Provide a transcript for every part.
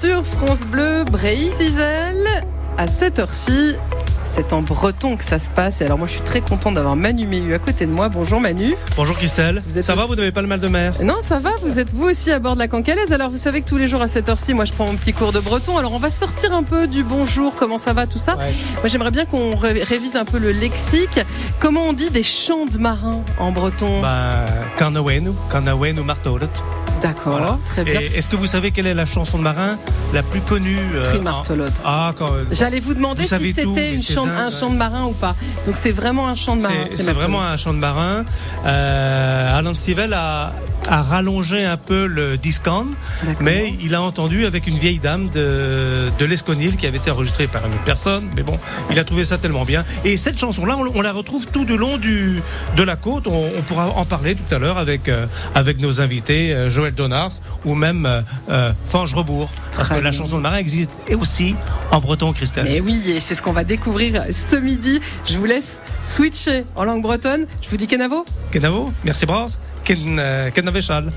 sur France Bleu, Brésil, à cette heure-ci. C'est en breton que ça se passe. Et alors moi, je suis très content d'avoir Manu Méhu à côté de moi. Bonjour Manu. Bonjour Christelle. Vous êtes ça va, vous n'avez pas le mal de mer? Non, ça va, vous êtes vous aussi à bord de la Cancalaise. Alors vous savez que tous les jours à cette heure-ci, moi je prends mon petit cours de breton. Alors on va sortir un peu du bonjour, comment ça va, tout ça? Ouais. Moi j'aimerais bien qu'on ré- révise un peu le lexique. Comment on dit des chants de marins en breton? Ben, Kanawenu, Kanawenu Martolet. D'accord, voilà. très bien. Est-ce que vous savez quelle est la chanson de marin la plus connue euh, Ah, quand J'allais vous demander Vous si c'était un chant de marin ou pas. Donc c'est vraiment un chant de marin. C'est- vraiment un chant de marin. Euh, Alan Stivell a, a rallongé un peu le discount, mais il a entendu avec une vieille dame de, de l'Esconil qui avait été enregistrée par une autre personne. Mais bon, il a trouvé ça tellement bien. Et cette chanson-là, on, on la retrouve tout du long du, de la côte. On, on pourra en parler tout à l'heure avec, euh, avec nos invités, euh, Joël Donars ou même euh, Fange Rebourg. Parce Très que la chanson de marin existe et aussi en breton, Christelle. Mais oui, et c'est ce qu'on va découvrir ce midi. Je vous laisse switcher en langue bretonne. Je vous dis Kenavo. Kenavo, merci Bras. Ken, Ken Avechal.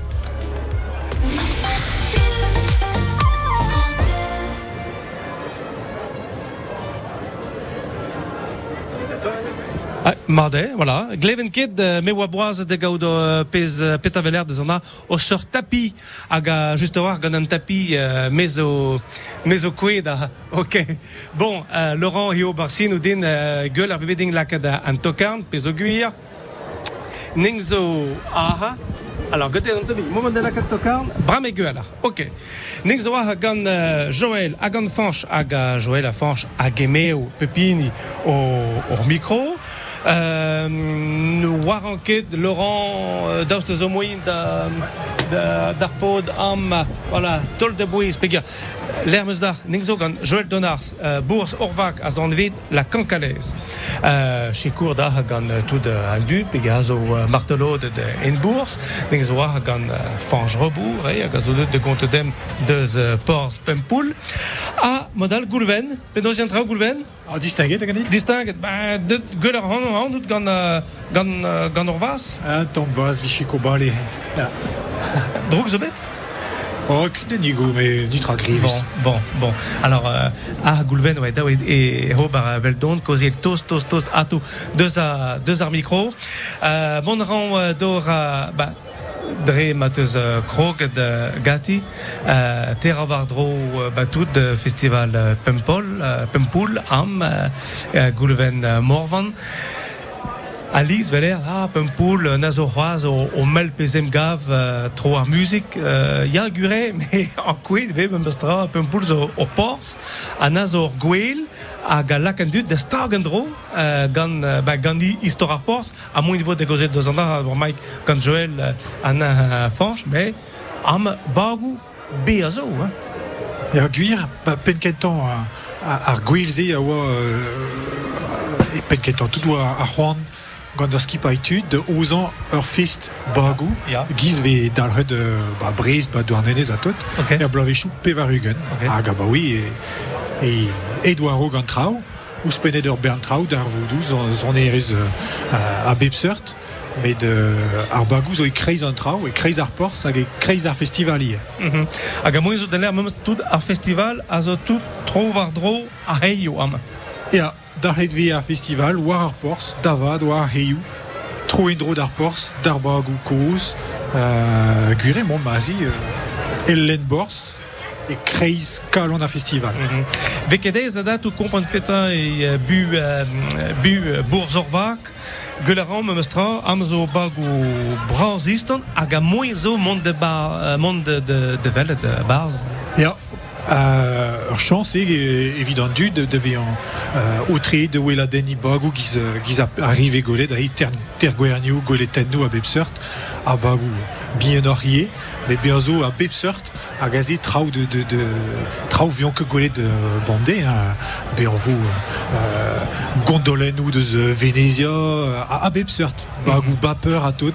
Mardet, voilà. Gleven Kid, euh, me waboaz de gaudo euh, pez euh, petaveler de zona o sur tapis aga juste war gant un tapis euh, meso meso kweda. OK. Bon, Laurent Hio Barsi nous din gueule ar veding lakada an tokarn peso guir. Ningzo aha. Alors, gote an moment de lakad tokarn, bram e. OK. Ningzo aha euh, Joël, a Fanch, Joël a Fanch, a gemeo pepini au, micro. Euh, nous waranket Laurent euh, daoust zo moin da, da, d'ar pod am voilà tol de l'hermes d'ar ningzo gant Joël Donars euh, bourse orvac a zan vid la cancalaise cour da tout de aldu pegia zo euh, martelo de, de en bourse. Ningzo euh, fange rebour eh, hag a zo de compte dem deus euh, pors pempoul. A modal goulven. Pedos yantra goulven. Ah, distingué, t'as gagné? Distinct ben de gueule ar han han orvas. Un tombas, Vichy Kobali. drog zo bet Oh, que nigo, mais du tra grivis. Bon, bon, bon. Alors, euh, ah, Goulven, ouais, da, et Robert euh, Veldon, causé toast, toast, toast, à tout, deux à, deux à micro. Euh, bon rang euh, d'or, bah, dre mateus krog de gati, euh, terra vardro batut de festival Pempol, Pempoul, am, Goulven Morvan. Alice Veler, ah, Pempoul, Nazo Roise, au, au Mel Pezem Gav, euh, trop à musique, euh, ya gure, mais en quid, ve, Membestra, Pempoul, au, au Pors, à Nazo Gweil, à Galakendut, de Stargendro, euh, gan, euh, bah, Gandhi Histoire Port, à mon niveau de gauger de Zanda, Mike, quand Joël, euh, Anna euh, Fanche, mais, am, Bagou, Beazo, hein. Et à Guir, bah, penketan, à, à Guilze, à wa, euh, et penketan, tout doit à Juan, Ganderski Paitud, de Ozan, Urfist, Bagou, Ja. Giz ve dalred, de, bah, Brest, bah, douarnenez à tout, Ok. et à Blavechou, Pevarugen. Ok. Ah, bah oui, et, et Edouard Gantrau, ou Speneder Berntrau, d'Arvoudou, zon erez euh, à Bebsert, mais de Arbagou, zo e kreiz an trau, e kreiz ar pors, hag e kreiz ar festivalier. Mhm. Hag a moiz zo den l'air, même tout ar festival, a zo tout tro war dro a heio am. Et à darlet ve ar festival, war ar pors, davad, war ar heiou, tro en dro d'ar d'Arbagou koz, euh, gure mon mazi, euh, Ellen Bors, e kreiz kalon festival. Mhm. Vekedez a dat ou kompant peta e euh, bu, euh, bu me mestra am zo bag o braz istan hag a moe zo mont de, bar, mont de, de, de de euh, chance est évident du de devait en euh, autré de Wela Denny Bagou qui qui arrive et golet d'ailleurs ter ter Guerniou golet tenno à Bebsert à Bagou bien orié mais bien zo à Bebsert à gazé trau de de de trau vion que golet de bandé hein ben vous euh, gondolen ou de Venezia euh, à, Bebsert Bagou bas peur à tout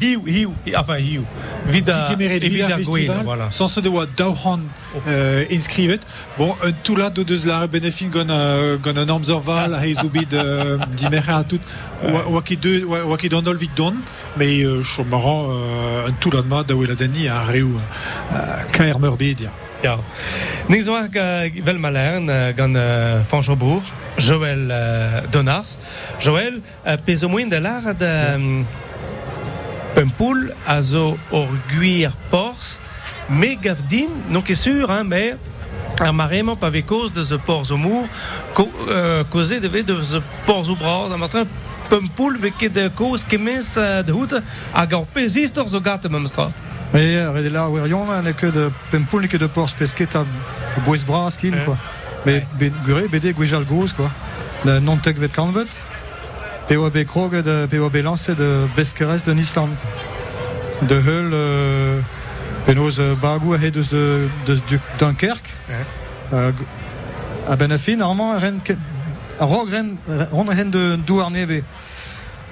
Hiu, hiu, hi- enfin hiu. Vida Villa Vida Festival, voilà. sans devoir dauhan euh. Bon, un tout là de deux la benefit gon gon un amzorval, a ezubid euh, dimer à tout, wa qui deux, wa qui donnol vite don, mais euh, euh, un tout là de ma da a reu euh, KR Murbedia. Ja. Vel malern gant uh, Fanchobourg, Joël uh, Donars. Joël, uh, pez o moin de lar de um, Pempoul a zo ur gwir pors, me gav din, non ket sur, hein, mais ar maremañ pa ve koz de ze porz o mour, ko, uh, koze de de ze porz o bras, a matrin Pempoul ve ket koz kemez de hout, hag ar pez istor zo gata mem stra. Mais euh, là, Werion, n'est que de Pempoul, n'est que de Pors Pesquet à Bois Braskin, Ouais. quoi. Mais Gure, BD, Gouijal Gous, quoi. Non-tech vet kanvet. POB Krog, de POB Lance, de Beskeres, de Nisland. De Hull, euh, euh, Bagou, Hedus de, de, de Dunkerque. Euh, à Benefin, normalement, Ron, de Douarneve.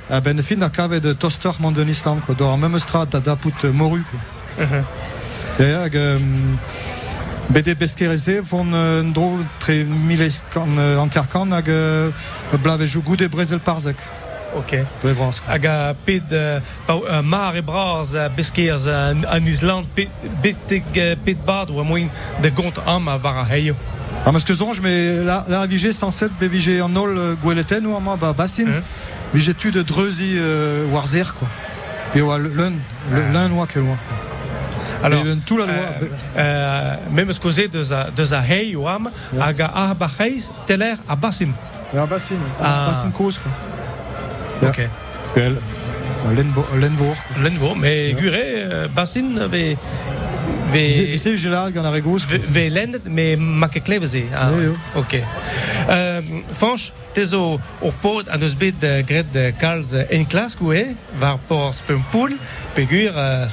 À Benefin, a Cave de Toster, Mont de Nisland. Dans la même strat, à Daput, Moru, quoi. BD Beskereze vont uh, un dro tre miles kan uh, anterkan hag uh, blave jou goude brezel parzek. Ok. Dre vras. hag a ped uh, pa, uh, mar e braz a beskeers uh, an Island ped, beteg uh, ped bad ou a moin de gont am a var a heio. Ah, mas que zonj, mais la, la vigé 107 be vigé an ol uh, gweleten ou ama ba bassin. Hein? Vigé tu de dreuzi uh, war zer, quoi. Pe oa l'un, Ah. l'un oa ke loin. Alors, euh, euh, même ce causé de za, de za ou am, hag a teler a cause, quoi. Ok. Lenvour. Lenvo, mais Ja. gure, uh, bassin ve... ve Vi se vigé la gant a regos. ve, ve lendet, mais ma ke kleveze. Ah. Ok. Euh, Fanch, pod an eus bet gret kalz en klas goe, var por spempoul, pegur uh,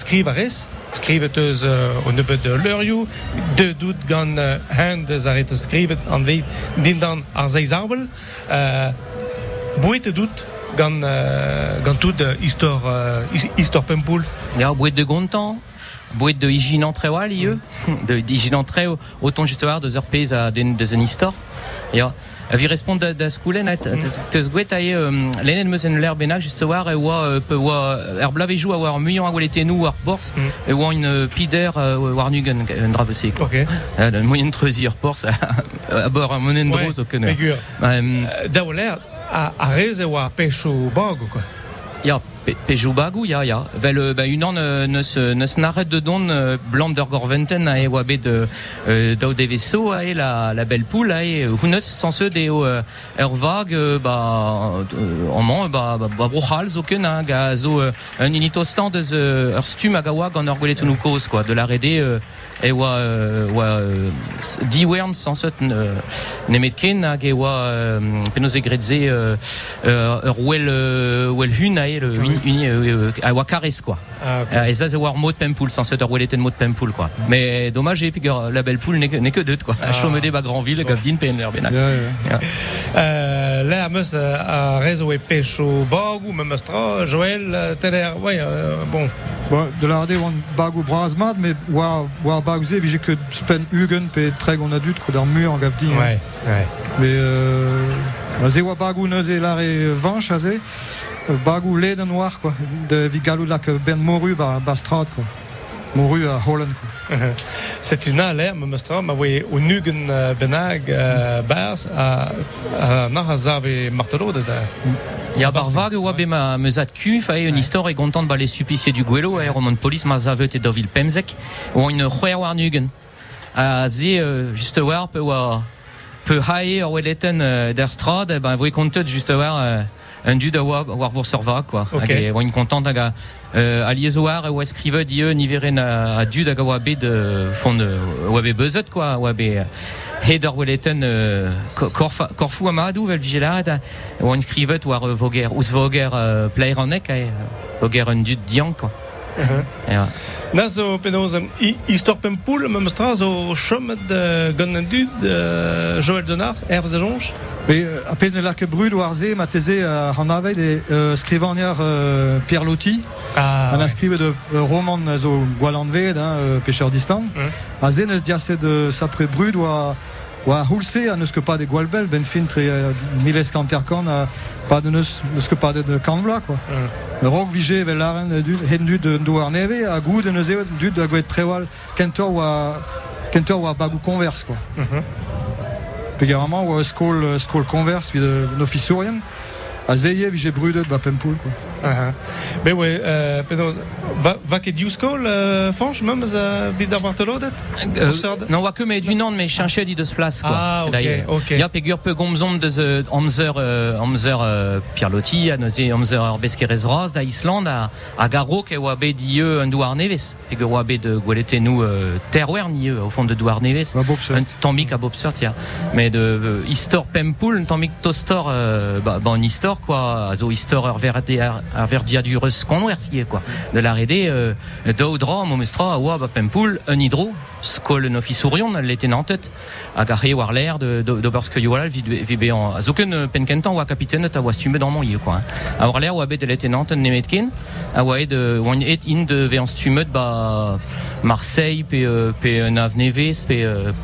skrivet eus uh, o nebet de leurioù, de dout gant uh, hand eus a ret eus skrivet an veit din dan ar zeiz arbel, bouet e dout gant, gant tout histor, his- histor pempoul. Ja, bouet de gontan, bouet de entrewal, ie, de autant justement de zer pez a den de zen histor. Ja, a vi respond da, da skoulen, et, teus gouet aie um, lenet meus en l'er bennak just war e oa, euh, pe oa, er blavejou a war muion a war bors, Mm. e oa une euh, pider war nugen un dravese. Ok. Le moyen treuzi ur bors, a bord a monen droz o kenner. Pegur. Uh, da o ler, a, e oa bago, quoi. Ja, pe, pejou bagou, ja, ja. Vel, euh, ba, unan neus, neus naret de don euh, blant d'ur gorventen a e oa bet euh, daou de veso a e la, la belle poule a e huneus sans se deo ur vag ba, en man, ba, ba, ba brochal zo ken hag a zo euh, un unito stand eus ur stum hag a oa gant ur gwelet unu koz, quoi, de la rede e oa, euh, oa s- diwern sans se nemet ken hag e oa penaos e gredze ur wel, wel hun a e le euh, a oa kares, quoi. Ah. Euh, et ça, c'est voir mot de Pempoul, sans être rouler de mot de Pempoul, quoi. Mais dommage, et puis la belle poule n'est que, n'est que deux, quoi. Ah. À Chaumedé, bah, Grandville, Gavdin, PNR, Benac. Euh, là, meus euh, a rezo e pecho bagou, me mestra, Joël, euh, teler, ouais, euh, bon. Bon, de la rade oan bagou braz mat, mais war, war bagou ze, vije que spen ugen pe treg on adut ko d'ar mur en gavdi. hein. Ouais, ouais. Mais euh, ze oa bagou neuze lare vanch a ze, euh, bagou led an war, quoi. De vi galou lak euh, ben moru ba, ba strat, quoi. Moru a Holland, quoi. C'est une alerte, me mestra, ma ouais, au nugen euh, benag, euh, bars, a, naha zave martelo de da. Ya bar vag oa be ma meuzat kuf a un histoire e gontant ba les suppliciés du Guelo a roman police ma zavet e dovil pemzek ou une c'hwer war nugen. A ze euh, juste war pe oa pe hae or weleten euh, der strad e ben juste war euh, un dud a oa war vor serva quoi. Ok. Hag e une content hag a euh, a liezo war e oa skrivet ie niveren a, a dud hag a oa bet euh, fond oa bet beuzet quoi ko- korfa- korfou amadou vel war euh, voger euh, player an ek eh, voger un dud dian quoi. Ja. Na zo penaos am i, i storpen poul, ma mestra zo chomet de gant an dud euh, Joël Donars, erv a jonch. Mais euh, a pez ne lak brud war ze ma teze uh, an avet e uh, skrivaniar Pierre Loti Ah, an a skrivet de roman zo gwalandved hein, uh, pêcheur distant Mhm. a ze neus diase de sapre brud oa oa houlse a neus ket pa de gwalbel ben fin tre uh, miles kanterkan a pa de neus neus ket pa de, de kanvla quoi Mhm. Rog vije vel laren uh, dud hen dud uh, do ar neve a goud neus eo dud a gweet trewal kentor oa kentor oa bagou converse quoi Mhm. Pegarama oa skol, euh, skol converse vid euh, no fissurien. A zeie vije brudet ba pempoul. Quoi. Aha. Be we, euh, va, va ket diouskol, euh, fanch, memes a vid ar Euh, non, oa kemet du nan, mais chinchet dit deus place, quoi. Ah, ok, ok. Ya pegur peu gomzom de ze amzer, euh, amzer euh, Pierlotti, a neuze amzer Beskerez Ros, da Islande, a, a garo ke oa bet die un douar neves. Pegur oa bet de gwelete nou euh, terwer au fond de douar neves. Ba bob se. Un tambik a bob sort, ya. Mais de euh, histor pempoul, un tambik tostor, euh, bah, bah, un histor, quoi. A zo histor ur verde, ar verdia du reus konwersie, quoi. De la rede, euh, do dra, momestra, a oa, ba pempoul, un hydro, skol no fissourion, l'était nantet, a gare war l'air de, de, de en, zoken penkentan oa kapiten a oa stume dans mon yé, quoi. A war l'air oa bet de l'était nantet nemetkin, a et in de ve en stumet, ba, Marseille, pe, pe nav neves, pe,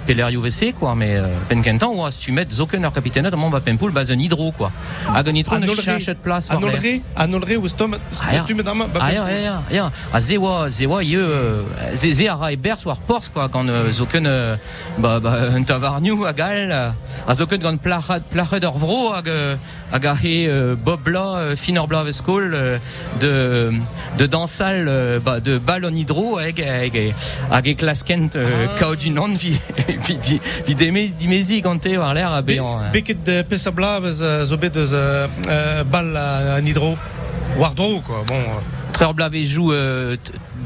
pe l'air UVC, quoi, mais euh, penkentan oa stumet zoken ur kapiten a mon ba pempoul, ba un hydro, quoi. Hag un hydro ne Anolre- chachet place, war l'air. Anolre, anolre ou stom, Ah, ja. stumet am Ah ja, ja, ja, ja. A zewa, zewa, ye, euh, ze, ze a ra e bers war pors, quoi, gant euh, zoken, euh, ba, ba, un tavarniou a gal, euh, a zoken gant plachet, plachet ur vro, hag, hag a he bob bla, fin ur bla skol, de, de dansal, ba, de bal en hydro, hag, hag, hag e klaskent, Ah. kao du nan, vi, vi, di, vi demez, dimezi gante war l'air a be an, euh, Beket de pesa euh, zo bet eus bal a nidro. War dro, quoi. Bon, Treur blave joue,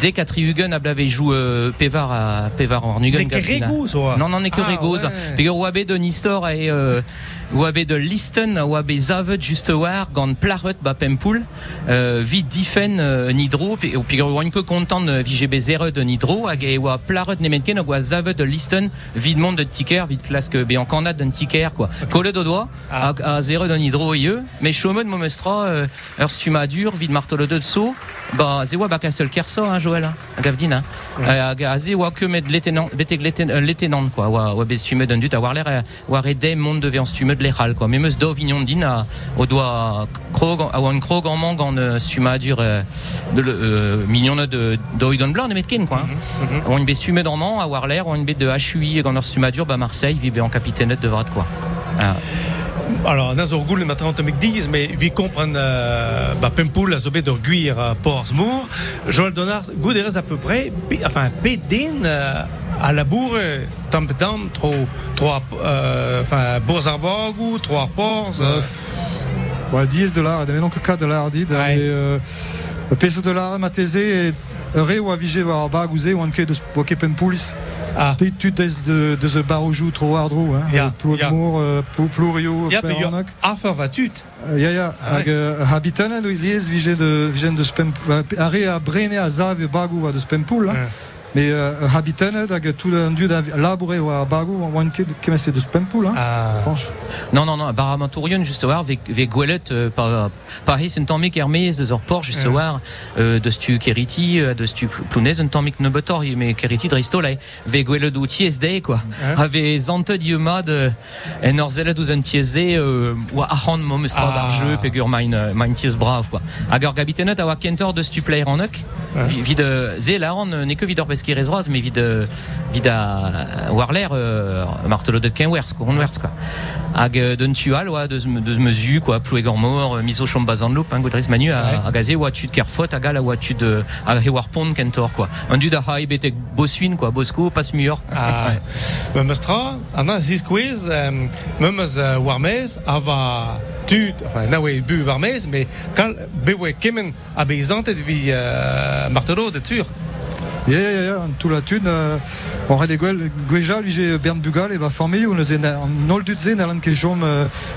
dès qu'à Trihugen, a blave joue, euh, Pevar à, Pevar en Nugen. Non, non, n'est que Ah, Regoz. Puis Wabe de Nistor et euh, Wabe de Listen, Wabe Zavet juste war, gant plaret ba pempoul, euh, vid difen euh, nidro, oan que content de VGB 0 de nidro, hag oa plaret nemetken, hag oa Zavet de Listen, vid monde de ticker, vid be en canad d'un ticker, quoi. Colle do doigt, Ah. hag a 0 de nidro ieu, mais chomod momestra, euh, ur stuma dur, vid martolo de so, ba ze oa ba kastel kerso, hein, Joël, hein, hag avdin, hein. Euh, kemet l'étenant, betek l'éten- euh, l'étenant, quoi, oa, oa bestumet d'un dut, a war l'air, euh, war e dem monde de stumet de l'eral, quoi. Mais meus do vignon din a, o doa krog, a oan krog en mang en euh, stuma dur, de le, mignon de, do udan blanc, nemetken, quoi. Hein. On une bet stumet en mang, a war l'air, on une bet de HUI, gant ur stuma dur, ba Marseille, vi be en capitaine de vrat, quoi. Alors, na zo ur goul maintenant tamek diz, mais vi kompren euh, ba pempoul a zo bet ur guir euh, Portsmour. Joël Donard, gout erez à peu près, enfin, den euh, a labour tam petam, tro, tro, euh, enfin, bourz ar bagou, tro ar porz. Euh, Wa 10 dollars, da donc 4 dollars dit. Ouais. Et peso dollars ma teze et re oa vije war bag ouze oan ket deus boke pempoulis. ah, Te tu des de de ze barojou tro ardro, hein. Euh, Plourio, ja, pe yo, Perronac. afer vatut. Euh, Ya ya, Ah hag euh, habitanet liez vije de de spem are a brene a zav e bagou a de spempoul. Ouais. Mais euh, habitanet hag tout un du labouré war bagou oan ket kemese de spempoul. Hein. Ah, Franche. Non, non, non, Baramatourion, juste war, ve, ve gwelet, euh, par, par his un tammik Hermès, de zor port, juste Ouais. war, euh, de stu Keriti, euh, de stu Plounez, un tammik nebetor, mais Keriti dristolai, ve gwelet ou tiesde, quoi. Ouais. Ave zante diema de, en orzelet ou un tiesde, euh, ou ahand momestra Ah. d'arjeu, pegur mein, euh, mein ties brav, quoi. Agar gabitenet, a wa kentor de stu player en uk, vi- vid, euh, ze la euh, n'est que vidor pesquerez roz, mais vid, euh, vid a, war l'air, euh, martelo de kenwers, quoi, onwers, quoi. hag euh, d'un tual oa deus, me- deus mezu quoi ploueg ur mor euh, miso chom bazan loup hein, godrez manu a, Ouais. a gaze oa tud kerfot hag a oa tud euh, a he war pont kentor quoi un dud a ha betek bosuin quoi bosko pas muur Ah, me mestra, ana zis quiz, memes uh, warmez, ava tut, enfin, na we bu warmez, mais kal bewe kemen a beizantet vi uh, martelo de tur. Ya, ya, ya, an tout la thune, euh, on red gwell, gwejal, vije Bern Bugal, et va formé, ou nous en nol dut zen, alan ket jom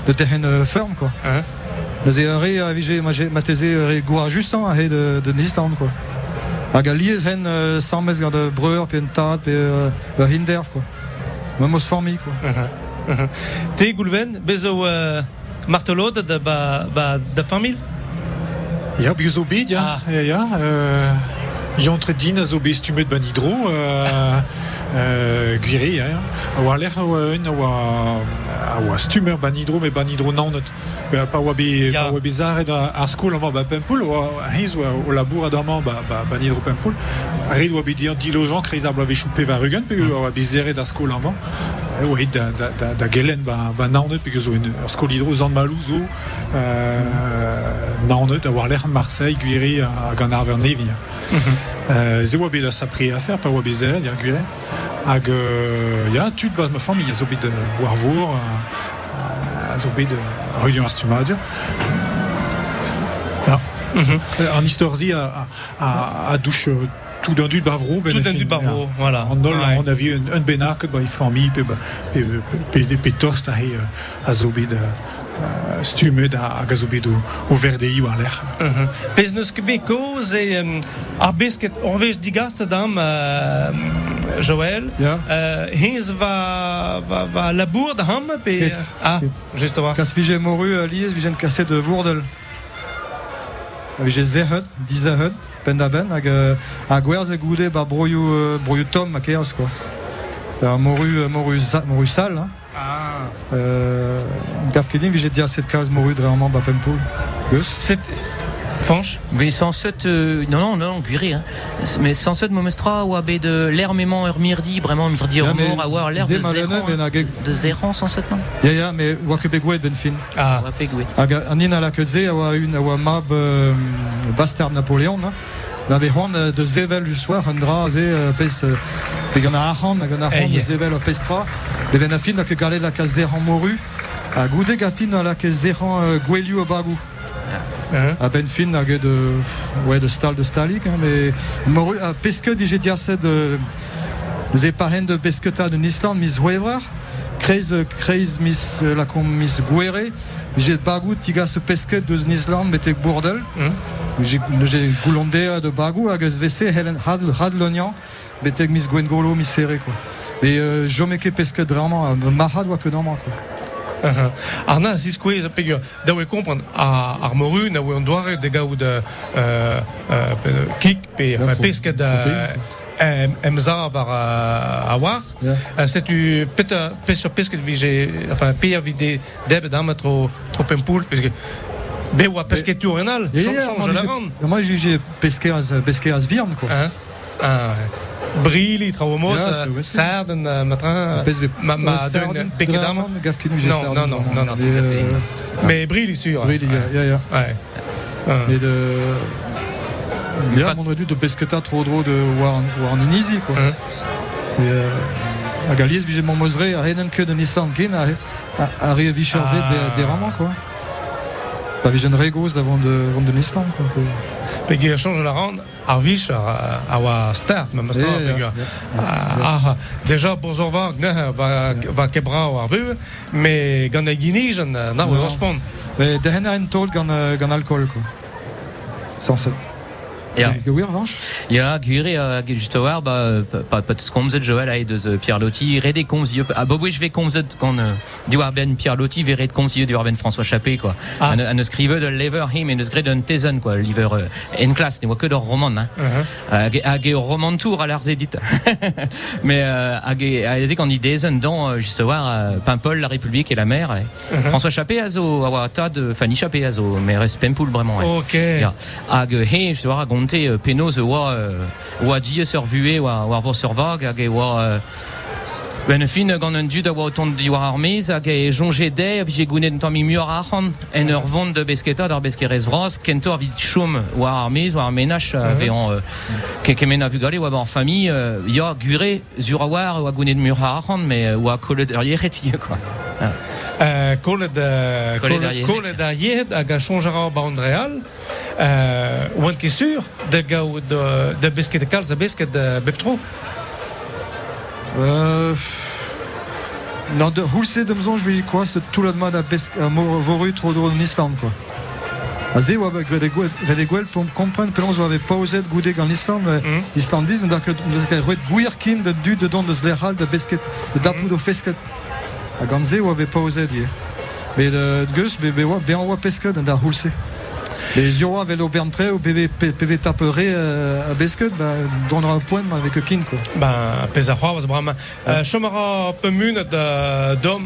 de terrain euh, ferme, quoi. En re, a vije, ma, ma teze, re goa justan, a he de, de Nisland, quoi. Hag a liez hen sammez gant de breur, pe en tad, pe ur hinderf, quoi. Ma mos formi, quoi. Te goulven, bezo uh, martelod da ba, ba da famil Ja, bi zo bet, ja. Ja, ja. Euh, A zo hidro. Euh, euh, ja. A oa l'er a oa un, a oa, a oa stumer ban hidro, me ban hidro naonet. Pa oa be, Ja. pa oa be zaret ar ar skol amañ ba pempoul, oa heiz oa o labour adamañ ba, ba ban hidro pempoul. A red oa be diant dilojan kreiz ar bloave choupe va rugen, pe oa be zeret ar skol amañ. E oa hit da, da, da, da gelen ba, ba naonet, pe zo un ur skol hidro zan malou zo, euh, naonet, a war l'er Marseille, gwiri a gant ar ver nevi. Euh, ze oa bet a sapri a faire, pa oa bet zeret, ya gwire. Hag, euh, ya, tud bat ma famille, ya zo bet euh, war vor, euh, a zo bet euh, rudion ar stumadur. Ja. Euh, An istorzi a, a, a, a douche euh, tout d'un dud bavro. ben Tout d'un bavro, ja. voilà. Nol, on avait un, un benak ba e famille, pe, ba- pe, pe, pe, pe tost a he euh, a zo bet euh, euh, stumet a, a zo bet o, verdei war l'er. Mhm. Pez neus ket bet koz e um, ar besket orvez digast dam uh, Joël. Ja. Uh, Hens va, va, va labour da ham pe... Ket. Ah, Ket. just war. Kas vije moru uh, liez, vije kase de vourdel. A vije zerhet, dizerhet, pen da ben, hag euh, a gwerz e goude ba broioù, euh, broioù tom ma keos, quoi. Moru, euh, moru, moru sal, hein. Ah. Euh, Gav kedin vije moru dreamant ba pempoul. Fanche Mais sans cette, euh, non, non, non, cuiré, hein. Mais sans cette momestra ou abé de l'air mément ur mirdi, vraiment mirdi Ja, ur mais mort, avoir l'air de zéran, de zéran sans cette, non? Ya, ya, me oa ket begouet ben fin. Ah. Ou apé goué. Hag a- an in ala ket ze, a oa un, a oa mab euh, bastard Napoléon. Na be c'hoant euh, de zevel ju soir, un dra ze euh, pes... Euh, pe gant a arhan, a gant a arhan Eh, de zevel pestra. De ben a fin, a ket galet la kaz zerran moru. A goude gatin a la kaz zerran euh, gwelioù a bagou. Hein? A ben fin hag de... Ouais, de stal de stalik, hein, mais... Moru, a pesket vije diaset de... Ze parent de pesketa de Nisland mis Huevrar, kreiz, euh, kreiz mis euh, la kom mis Guere, j'ai bagou tiga se pesket de Nisland metek bourdel, Mhm. j'ai j'ai goulondea de bagou hag eus vese helen had, had lonian, metek mis Gwengolo mis sere quoi. Et euh, meke pesket vraiment, euh, oa que normal quoi. Uh-huh. Ar na, zis kwez a pegur, da oe kompren, ar, ar moru, na oe an doare de gaout uh, uh, uh, kik, pe, enfin, faut- pesket da em, emza var a, a war. Setu peta, pes pesket vije, enfin, peer vide deb dam tro, tro pempoul, parce que be oa pesket tu renal, change, moi, la j'ai- rande. Moi j'ai- j'ai pesqué à quoi. Hein? Ah, ouais. Brili, traumos, Ja, Pes ve- ma, ma, euh, dun, Sarden, peget dam. Draman, gav ket nu j'ai Non, non, non, non, euh, Mais Brili, sûr. ya, ya, ya. Ouais. Et de. Bien, on aurait dû de pesqueta trop drôle de war, war Ninizi, quoi. Hein. Et, euh, a Galies, j'ai mon moseré, a rien que de Nissan Kin, a, a, a réavicherze Ah. des ramans, quoi. Pas vision Regos avant de, avant de Nissan, quoi. Pegue change la rande, ar vich ar, ar wa start, ma mastra, pegue. ja, Ah, ah, déjà, pour zorvar, ne, va, va kebra o ar veu, mais gant a ginijen, na, Non. o ospon. Mais de hen a un tol gant, gant. Sans. Ja. Oui, en revanche. Ja, a just war, ba, pa, pa eus komzet Joël a deus euh, Pierre Lotti, red e komz a bo je vais komzet gant euh, du ben Pierre Lotti, ve red komz du ben François Chappé, quoi. Ah. An, an eus skrive de lever him en eus gred un tezen, quoi, liver euh, en classe, ne oa ket ur roman, hein. Hag e- hag e ur roman tour a l'arz edit. Mais euh, a edek an idezen dans, euh, just war, euh, Paimpol, la République et la mer. eh. François Chappé a zo, a oa euh, Fanny Chappé a zo, mais res pempoul eh. Ok. Ja. Hag euh, he, raconter euh, penaos oa oa sur vue oa oa vos sur vag hag e oa euh, Ben fin gant un dud a oa autant di war armez hag e jonge de vi je gounet un muur achan en ur vont de besketa d'ar beskerez vras kentor vi chom oa armez oa an a oa ya gure zur a war oa gounet mur mais euh, oa kolet ur yecheti quoi. Kolet da Kolet da yed. Kolet da yed hag a changera ba an real. Euh, oant ket sur, de gao de, de besket de kalz a besket de beptro. Euh, non, de Hulse de Mzon, je vais quoi, c'est tout le monde à Voru, trop drôle en Islande, quoi. A ze oa grede gwell pour comprendre pelons oa pauzet goude gant l'Island, Mhm. l'Islandiz, nous d'ar nous ket roet gwirkin de du de don de zlerhal de besket, de dapou do fesket. A gant ze oa pauzet ie. Mais de geus, be, be oa, be an oa pesket an da. Les zio oa velo berntre ou tapere euh, a besket, bah, un point avec kin, quoi. Ben, pez a c'hoaz bram. Euh, Chomara mun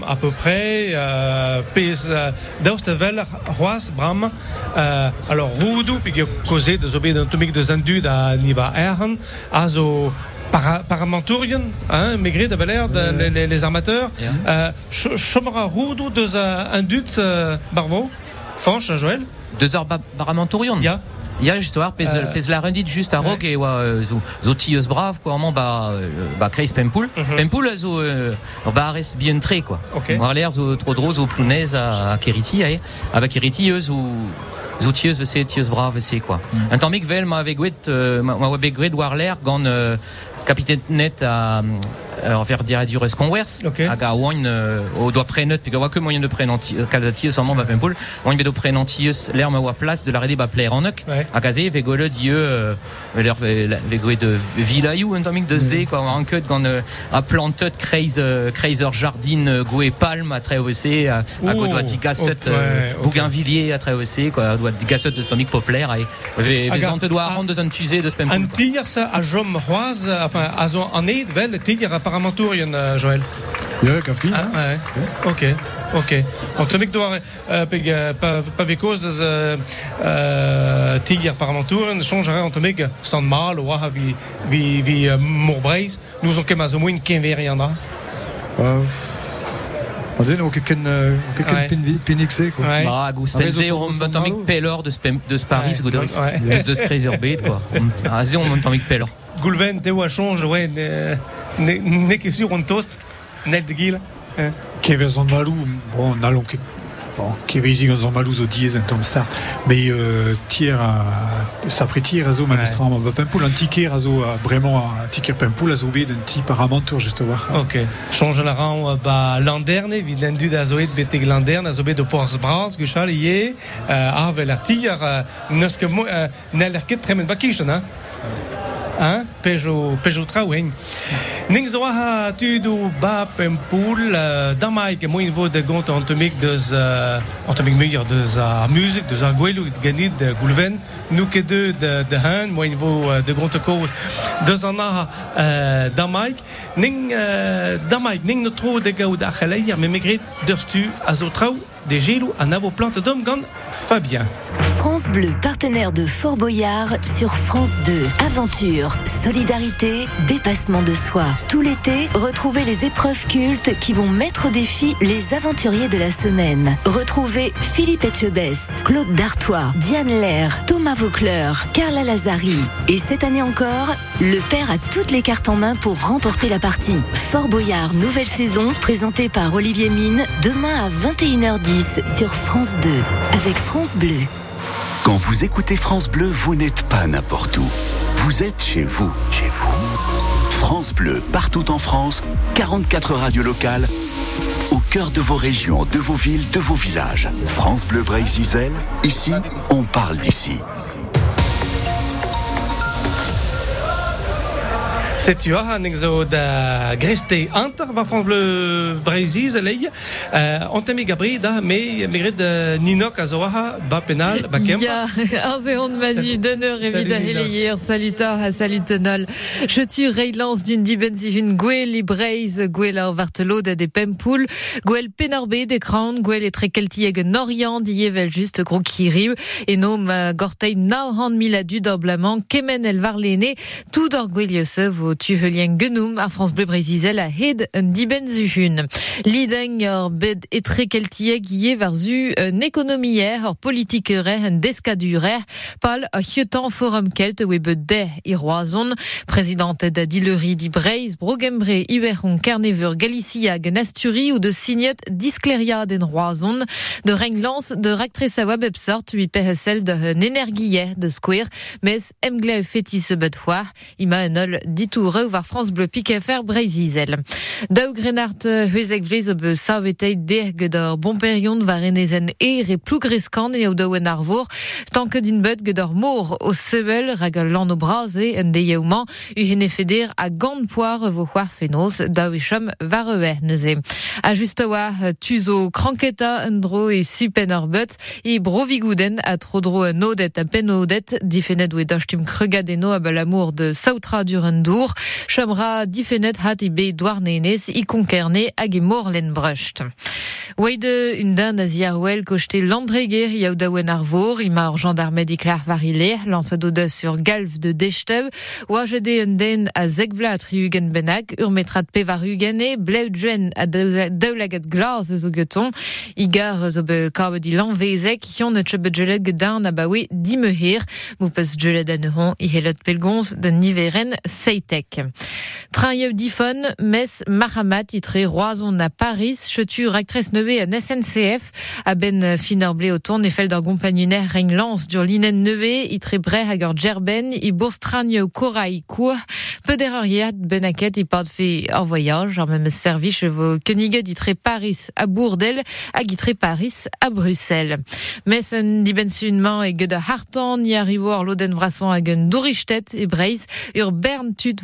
à peu près. Euh, pez euh, daoust vel c'hoaz bram. Euh, alors, roudou, que causé de d'anatomique de zandud à niva erhan. A zo para, hein, de Valère, de, les, armateurs. Yeah. Euh, Ch- Chomara roudou de un dut euh, barvo. Fanche, Joël. Deux heures baramantourion. Ya. Ja, justoire, pez, Euh, pez la rendit juste a rog e oa euh, zo, zo tieus brav, quoi, vraiment, ba, euh, ba kreis Pempoul. Mhm. Pempoul, zo, euh, ba ares bien tre, quoi. Ok. War l'air zo tro dro zo plounez a, a Keriti, eh. A ba Keriti, eus zo, zo tieus vese, tieus brav vese, quoi. Un temps mik vel ma veguet, euh, ma, ma veguet war l'air gant, euh, capitaine net a, euh, en faire dire à du Converse. Ok. Hag a oan, euh, o doa prenet, puis oa que moyen de prenanti, euh, kalzatius en ba Pempoul, oan bedo prenantius l'air ma oa place de la rede ba plaire en uk. Ouais. a gaze ve gole die euh, leur ve goe de vilaiou un tamik de ze quoi an ket gant euh, a plantet euh, kreizer jardin euh, goe palm a OC a, a go doa digasset bougainvilliers a OC quoi a doa digasset de tamik populaire et ve zante doa rendre de un tuzé de spem Un tigre, ça, à Jom Roise, enfin, à Zon en aide, vel, à Paramantourien, euh, Joël. Ja, gafti. Ah, ouais. Ok, ok. On te met doar euh, peg pa pa vekos des euh, euh, tigre Paramantourien, changera on te met stand mal ou ha vi vi vi Morbreis, nous on kem a zo moin ken veriandra. Euh, on dit, pinixé, quoi. Ouais. Bah, Ah, on tamik Malo. pelor de de Paris Ouais, de quoi a ze on un tamik pelor Goulven te wa change ouais ne que sur on toast net de gil. Hein. Kevez an malou, bon, nalon ket bon, kevezig an zan malou zo diez en tom star. Mais euh, tier a, sapre tier a zo Ouais. manestram an pempoul, an tiker a zo bremañ a tiker pempoul a zo bet un ti paramantour just war. Ok. Change la rang ba landerne vid den dud a zo et beteg landerne a zo bet o porz bras guchal ie euh, a vel ar tigre euh, neus ket euh, er ket tremen bakichan hein hein? Pejo pejo traouen Ning zo ha tu do ba pempoul euh, damai ke moin vo de gont antomik deus euh, antomik meilleur deus a musique deus a gwelou ganit de goulven nou ket de de han moin vo euh, de gont ko deus an a euh, damaik ning damaik ning no tro de gaout a chaleier me megret deus tu a zo de gelou an avo plante d'homme Fabien. France Bleu, partenaire de Fort Boyard sur France 2. Aventure, solidarité, dépassement de soi. Tout l'été, retrouvez les épreuves cultes qui vont mettre au défi les aventuriers de la semaine. Retrouvez Philippe Etchebest, Claude Dartois, Diane Lair, Thomas Vaucleur, Carla Lazari. Et cette année encore, le père a toutes les cartes en main pour remporter la partie. Fort Boyard, nouvelle saison, présentée par Olivier Mine, demain à 21h10 sur France 2, avec France Bleu. Quand vous écoutez France Bleu, vous n'êtes pas n'importe où. Vous êtes chez vous. Chez vous. France Bleu, partout en France, 44 radios locales, au cœur de vos régions, de vos villes, de vos villages. France Bleu Brésil, ici, on parle d'ici. C'est tu as un exo da greste antar va France Bleu Brésil lei euh, mis Gabri da mais megret de Ninok azoha ba penal ba kem Ja, ar zeon manu d'honneur Salut, evit a Nina. heleier, salutar a salutenol. Je tu reilans d'une dibenzi hun gwell i breiz, gwell ar vartelo da de pempoul, gwell penorbe de kran, gwell e trekeltieg en orient dievel just gro kiriu, et nom uh, gortei naohan miladu d'orblamant, kemen el varlene, tout d'or gwelieuse vo tu helien genoum ar France Bleu Brésil a hed un dibenzi hun. Lideng ur bed e trekeltieg ie varzu un ekonomier ur politikere un deskadurer pal hietan forum kelt we bet de i roazon. Présidente da dilerie di Breiz, Brogembre, Iberon, Carneveur, Galicia, Asturi ou de signet discleria den roazon. De reng lance de raktresa web ebsort, ui pehesel de un energie de square, mes emgle fetis war, ima enol ditou tour war France Bleu Piquefer Breizizel. Dau Grenard huezek vlez ob savetei der bon perion war enezen er e plougreskan e o daouen arvor, tant que din bud gedor mor o sebel ragal lan o braze en deieouman u hene feder a gant poar vo c'hoar fenoz daou e chom var eur neuze. A just oa tuzo kranketa un dro e supen ur but e brovigouden a trodro un odet a pen odet difenet oe dachtum kregadeno a balamour de sautra durendour chomra difenet hat e be douarnenez i konkerne hag e morlen brucht. Weide un dan a ziarwel kochte landreger yaou daouen ar vor, ima ur gendarmed iklar varile, lance deus sur galf de dechtev, oa jede un den a zegvla triugen benak, ur metrat pevar ugane, bleud jwen a daoulagat glas zo geton, igar zo be karbe di lanvezek, yon ne tchebe djelet gedan a bawe dimehir, mou peus djelet an ehon, i helot pelgonz den niveren seitek. Train yev difon, mes Mahamat itre roazon a Paris, chetu raktres neve an SNCF, a ben finor ble o ton e fel d'ar gompanuner reng lans dur linen neve, itre bre hag ur djerben, i yev korai kour, peu d'erreur ben aket i fe ur voyage, ar mem service vo keniget itre Paris a Bourdel, hag itre Paris a Bruxelles. Mes un dibensunman e gede hartan, ni arrivo ar loden vrasan hag un dourichtet e breiz, ur bern tut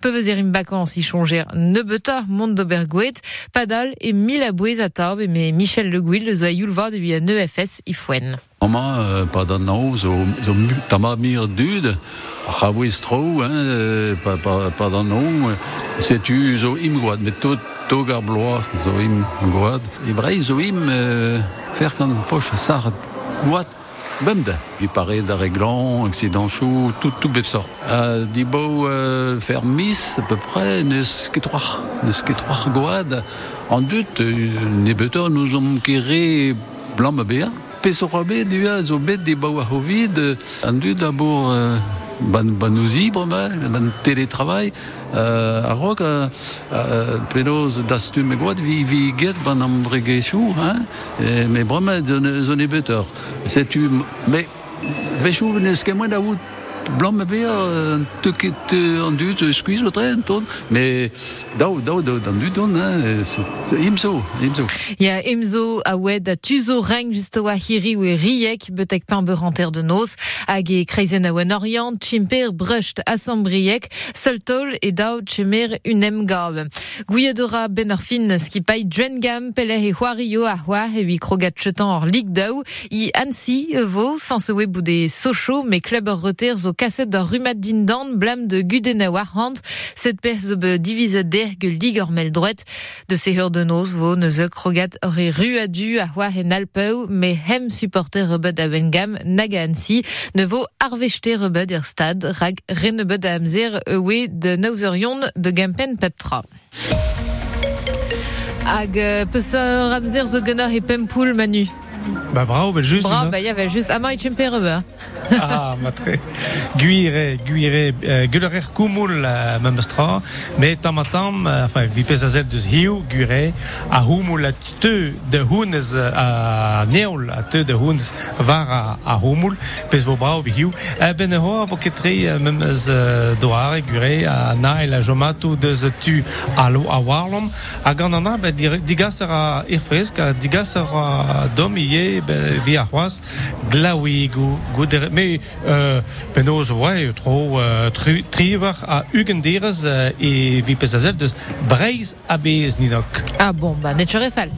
peve zerim bakans i changer ne beta, mont d'obergouet, padal e mil a bouez a tarb, me Michel Le Gouil, le zo a yulvard e a ne FS i foen. Oma, euh, pas d'un euh, pas, pas d'un an, c'est tu zo mais tout, tout zo. E brei zo im euh, faire kan poche bemde. Vi pare da reglan, accident chaud, tout, tout bep sort. Euh, di beau euh, faire miss, à peu près, ket troar gwad. En dut, euh, ne betor nous ont kéré blanc ma béa. Pesorabe du a zo bet de baoa hovid an du d'abord euh, ban ban ouzibre ma ban télétravail a rok euh, penaos dastu me gwad vi vi get ban am bregechou hein et, mais brema zone better c'est tu mais vechou ne wout blanc me béa te ket an du te squeeze o tren ton mais dao dao dao dan du don hein imso imso Ya emzo a wed a tuzo reng just oa hiri ou riek betek pain beuranter de nos hag e kreizen a wen orient chimper brucht assembriek seul tol e dao chemer un emgab. Gouiadora ben ur fin skipai drengam pelle e c'hoario a c'hoar e vi krogat chetan or lig dao i ansi e vo sans se webou de socho me club ur reter zo kaset d'ur rumat din dan blam de gudena war hand set pez zo be divise derg lig ur mel droet de se heur de nos vo neuze krogat ur e ruadu a c'hoar en alpeu me hem supporter rebud a bengam naga ansi ne vo arvechte rebud ur stad rag renebud a amzer ewe de nauzerion de gempen peptra. Hag euh, peus ur amzer zo gunnar e pempoul manu. Ba ya vel just ama chempe rebud. Ah, matre. Guire, guire, euh, gulerer kumul euh, memestra, mais tam a tam, euh, enfin, vi pez a zet deus hiu, guire, a humul a de hunes a neol, a de var a, a humul, pez vo brao vi hiu. E ben ho, vo ketre mem eus doare, guire, a nail a jomato deus tu a lo a warlom, a gant an a, ben, digas ar a irfresk, a digas ar a dom ie, ben, vi a c'hoaz, glaoui, dere, mais euh, penaos, ouais, tro euh, triver ugenderez euh, e vi pez a zet deus breiz a bez ninok. Ah bon, ba net chere fall.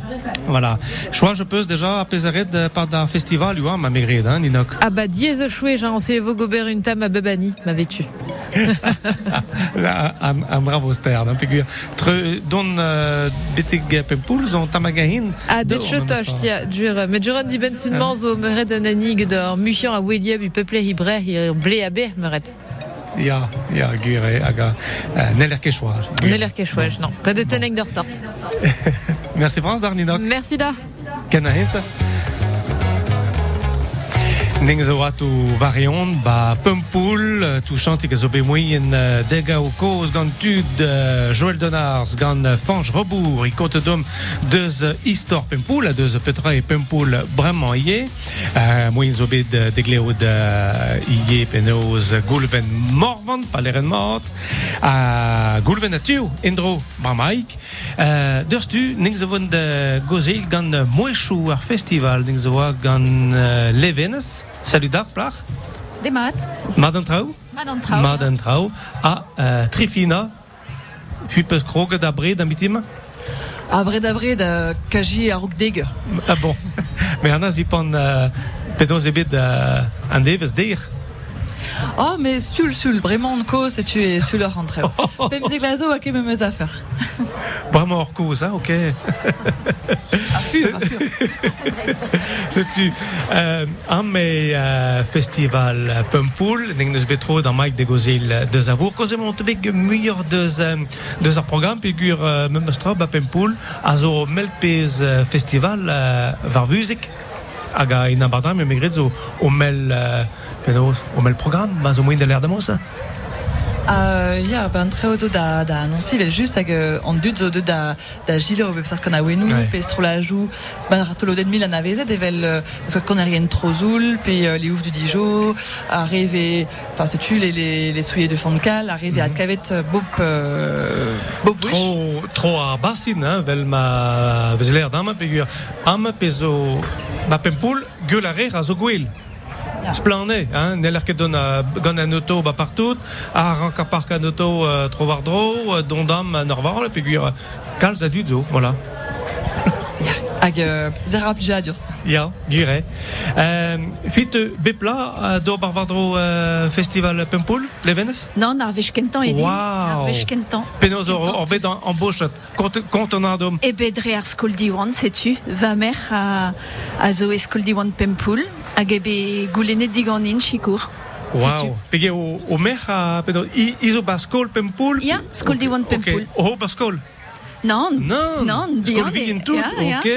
Voilà. Choa, je peus déjà a pezaret euh, par da festival, you ma megred, hein, ninok. Ah bah diez choué, j'ai enseigné vos une à Bebani, m'avait tu. Am bravo stern. Tre, don euh, zon tamagahin. Ah, det Do, chotoch, memestra. tia, dur. Mais duran di ben sun manzo, meret an anig d'or muchian a William, i peuple hi bre, hi ble a be, meret. Ja, ja, gure hag a uh, neller kechouaj. Neller kechouaj, non. Red de teneg d'ur sort. Merci France Darninok. Merci da. Ken a. Ning zo varion, ba pumpoul, touchant e zo bemoien uh, dega o koz uh, Joël Donars gant uh, Fange Rebour, i kote dom deus petra e pumpoul bremañ ie, moien zo bet degleod ie penoz goulven morvan, paleren mort, a goulven atiu, tu, ning festival, gant Levenes, Salut d'art, plach De mat. Maden trau Madan trau. Maden trau a uh, Trifina Huipes kroge da bred am bitim A bred a bred a kaji a rouk deg. Ah bon. Me an zi pan uh, pedoz ebet uh, an devez deir Oh, mais sul sul, bremañ koz et tu es sul ur rentreo. Pem ze glazo a ket memeus afer. Bremañ hor koz, hein, ok. Setu euh, an me uh, festival Pumpoul Ning neus betro d'an maik de gozel uh, deus avour Koze mont beg muior deus, um, deus ar program Pegur uh, mem eus tra ba Pumpoul A zo melpez festival var vuzik Hag a in abardam me megret zo o mel penaos, o mel program Ma zo moin de l'air de mos Uh, ya, ben treo zo da, da annonsi vel just hag an dud zo deud da, da gile o bepsar kon a wenou, Ouais. pe estro la jou, ben ratolo den mil an avezet evel, uh, parce que kon a rien trop zoul, pe uh, les ouf du Dijon, arrive et, enfin, c'est tu les, les, les souillés de Foncal, arrive à kavet uh, bop, uh, bop wish. Tro, tro basin, hein, vel ma vez l'air d'am pegur Am pezo ba Pumpoul gueul a rer a zo gwell. Splane, hein, neller ket don a gant an auto ba partout, a rank a park an auto uh, tro war dro, uh, dondam an ur varle, pegur uh, kalz a dud zo, voilà. Hag uh, zera pija dur. Ya, gire. Euh, Fit uh, bepla do bar war dro uh, festival Pumpoul, levenez Non, ar vech kentan edi. Waouh. Ar vech kentan. Penoz or, Kentan, or bet an, an bochet, kont an adom. E bedre ar skol diwan, setu. Va mer a, a zo e skol diwan pempoul. Hag ebe goulenet diganin chikour. Wow. Pege o, o mech a pedo, i, izo ba skol Pumpoul Ya, skol diwan pempoul. Ok, o ba skol Non, Non, non, skol vigin tout. ya, ya. Ok,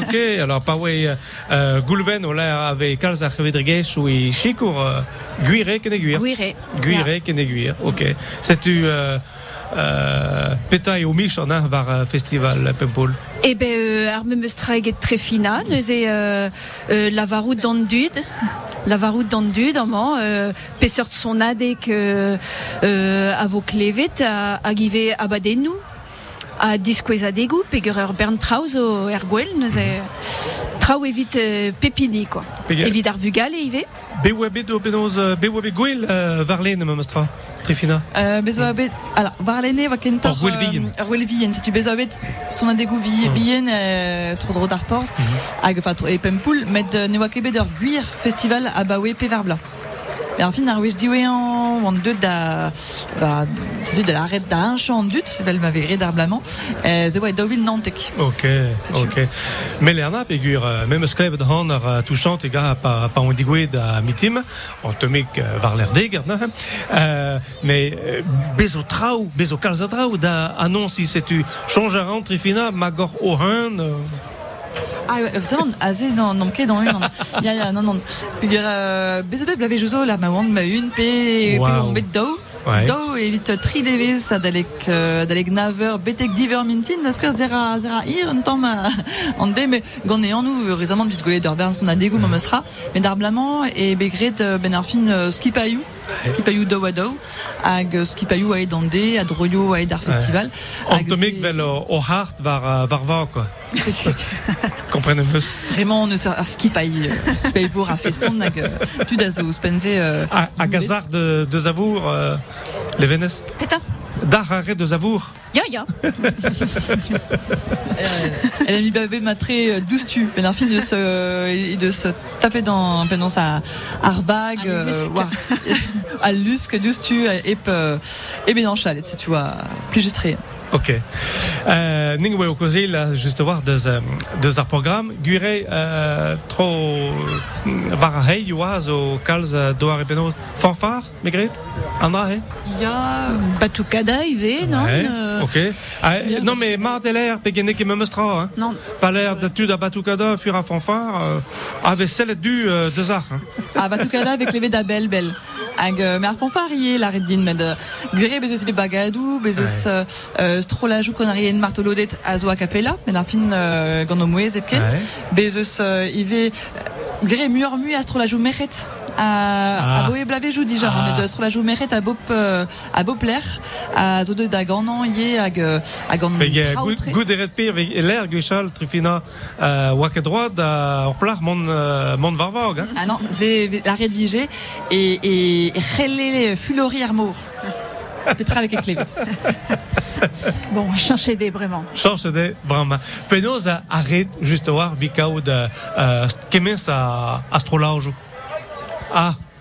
ok. Alors, pa wei, uh, goulven o ave kalz ar c'hevedregech ou i chikour, uh, guire ken e guir. Gwire. Guire ken e guir, ok. Setu uh, peta e o mich an ar var uh, festival Pempoul. Ebe euh, ar memeus tra eget tre fina, neus e euh, euh, lavarout d'an dud. Lavarout d'an dud, amant, euh, peseurt son adek euh, euh, a vo klevet a, a give abadennou. a diskouez a degou, pegur ur bern traouz o er gwell, neus e trao evit euh, pepini, quoi. Evit ar vugal e ive. Be oa bet o penoz, uh, be oa bet gwell var len ma mastra. Trifina. Euh, bet, alors, var lene va kentor... Ur gwell-vijen. Ur gwell-vijen, setu bezo a bet son adegou vi, Mm. bihen euh, tro dro d'ar porz, hag, enfin, tro- e pempoul, met euh, ne oa ket bet ur gwir festival a pe bla. Et en fin, ar wech diwe an, deud da, ba, deud da red da un chan an dut, vel ma vere d'ar blaman, euh, ze oa daouvil nantek. Ok, ok. Me lerna pegur, uh, mem eus klevet han ar uh, touchant e ga pa, pa on digouet a mitim, an temik uh, var l'er degert, na, uh, me uh, bezo trao, bezo kalz a trao da annonsi setu change a ran trifina magor o Ah, ouais, vraiment, azé dans, dans ket dans une, non. Ya, ya, non, non. Puis, euh, bezo bet blave jouzo, la ma wand, ma une, pe, Wow. on. Ouais. Dao, evit tri devez, sa dalek, euh, dalek naver, betek diver mintin, na skwer zera, zera ir, un tamm, euh, an de, mais gant e an nou, rezamant, bit golet d'ur bern son adegou, ma meusra, mais d'ar blaman, e begret, euh, ben ar fin, euh, skipayou, a dao, hag euh, skipayou a e dande, a droyo a e d'ar festival. an hag ze- vel o, hart var, var va, quoi. Komprenem eus. Vraiment, ne sert ar skipay, euh, skipay vour a feston, hag, euh, tu da zo spenze, euh, A, a gazar de, de zavour, uh, levenez. Peta. Dar a re de zavour. Ya, ya. Euh, elle a mis babé matré euh, douce tu ben film de se et de se taper dans pendant sa arbag à lusque douce tu et et chalet tu vois plus juste rien Ok. Euh, Ning weo kozi la juste voir deux euh, deux ar programme gure euh, trop var hey you was au calz euh, doar e penaos fanfare megret he Ya Batucada, Ive, non Ouais, euh, ok ah, non mais mar de l'air pegene ke memestra hein Non. pas l'air d'étude à Batucada fur à fanfare euh, du euh, deux arts hein. Ah, tout cas là, avec les da belle belle. Hag, euh, mais ar fanfarié, la reddin, med, euh, gure bezos be bagadou, bezos, euh, euh, strolajou kon arien martolodet a zo a capella, men ar fin, euh, gant o mouez epken. Ouais. Bezos, euh, ive, euh, mu a strolajou mechet. A, Ah. a boe blavejou dija, Ah. ah. met strolajou mechet a bop, euh, a bop l'air, a zo de da ganan ye, hag, an Peg euh, traotre. gout eret pe guchal trifina euh, plar mon euh, mon varvag hein Ah non, c'est la rédigé et et et relé fulori avec éclébit. Bon, chercher des vraiment. Change de vraiment. Penos a arrête juste voir vicao de euh, kemes a astrolauge. Ah,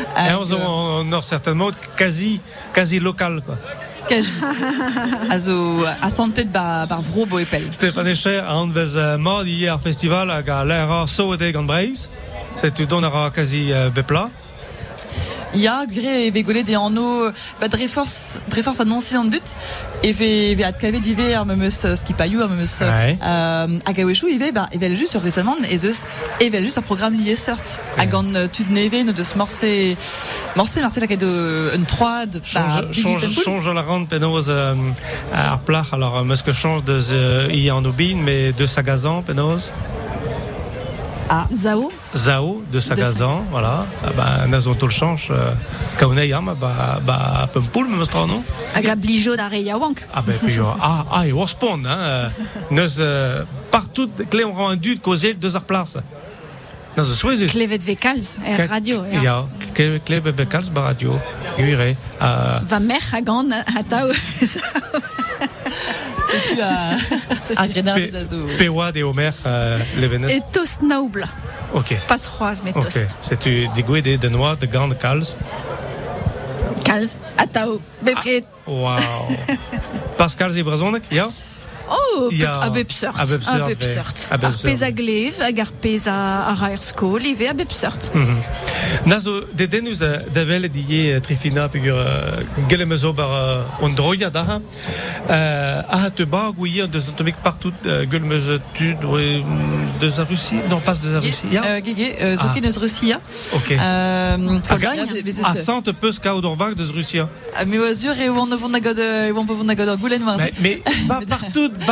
et on, on, on certainement quasi quasi local quoi. Quasi. Also, a santet bar, bar vro bo epel. Stéphane Echer a anvez euh, mod hier festival hag a l'air so de gant breiz. C'est tu donnes a quasi euh, bepla. Ya, gure e vegole de anno, ba dre force, dre force annonci an dut, e ve, ve at kave dive ar memeus euh, skipaiou, ar memeus Ouais. euh, a gawechou, e ve, ba, e vel just sur récemment, e zeus, e vel just ar programme lié sort, a gant euh, tud neve, ne deus morse, un troad, ba, Change, bigi change, change la rente penaos euh, ar plar. Alors, euh, meus que change de euh, i an obin, mais de sagazan penaos. Zao Zao de Sagazan, voilà. Ah bah, nazon tout le change. Euh, Kaunei am, bah, bah, pempoul, me mostra, non? Aga blijo da Reia Wank. Ah ben puis euh, ah ah et Warspond hein neus euh, partout clé on rend un dut causer deux ar place. Dans ce soir Klevet Vekals, er radio. Ja. a clé clé bebekals bar radio. Guire. Euh Va mer a gant a, a grenard Pe- d'azo. Pewa de Homer euh, les Et Vénus. toast naoubla. OK. Pas froise, mais toast. C'est tu digoué des Danois de grandes cals. Kals, a tao. Bepret. Wow. Pascal Zibrazonek, ja? Oh, Ja. a bepsört. A bepsört, A bepsört. a Ar bepsört. pez a glev, hag ar pez a, a raer skol, ive a bepsört. Nazo de denus da vele di je trifina pigur gelemezo bar uh, on droia da ha. Euh, ah te bag ou hier de atomique partout gelemezo tu de za Russie non pas de za Russie. Euh, gege, euh, zo Ah. ket eus Russia. OK. Euh, Pologne. A sante peus ka d'orvag de Russia. Ah, mais oa zur e oan vont da god e oan vont da god ar goulenn war. Mais, partout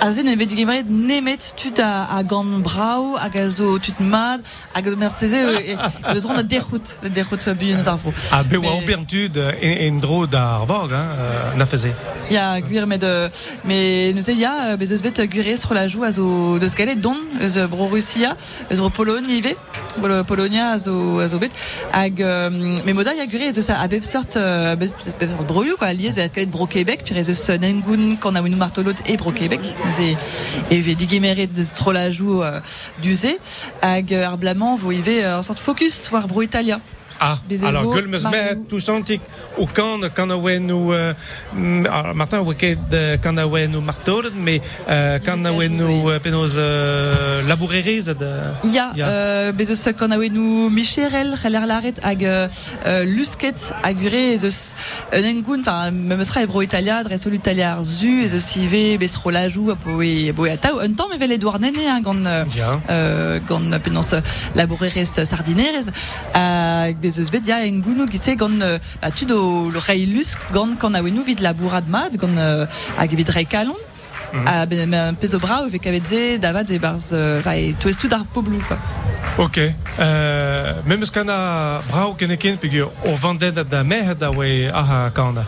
a zen e vedi gemret nemet tut a, a gant brau, a zo tut mad, a merteze e eus ron a derrout, a derrout a buien ar vro. A be wa Mais- obertud en, en dro da bog hein, euh, na faisait. Ya, gwir. Mais nous ya, bezos bet gure estro la jou a zo deus galet don, eus euh, bro Russia, eus Pologne ive, Polonia a zo, a zo bet, hag... Euh, mais moda ya gure eus a bep sort, euh, bep sort broioù, quoi, liez galet bro Québec, puis eus nengoun kan a winou martolot e bro Québec, nous e, e ve digimeret de stro la jou euh, duze, hag ar blamant vo ive euh, en sorte focus war bro Italia. Ah, Des alors évos, gueule me Marou. met tout chantik au camp quand on a nous alors Martin quand on a nous marteau mais euh, quand on a nous penos laboureries de Ya, Ya. euh, bezos kan a nou Micherel, c'heller laret hag euh, euh, lusket hag gure eus un engoun, enfin, memes ra e bro Italia, dre sol Italia ar zu, eus eus ive, bez ro la jou, a po e, bo e a tao, un tamm evel Edouard Nene, hein, gant, euh, Bien. euh, gant penons ya engounou gise gant, euh, ba, tud o le rei lusk, gant kan a vid labourad mad, gant, hag vid rei kalon, a ve kavetze davad e barz vai dar poblu quoi. Ok. Euh, même ce qu'on a brau keneken pegur o vandet da mer da we aha kanda.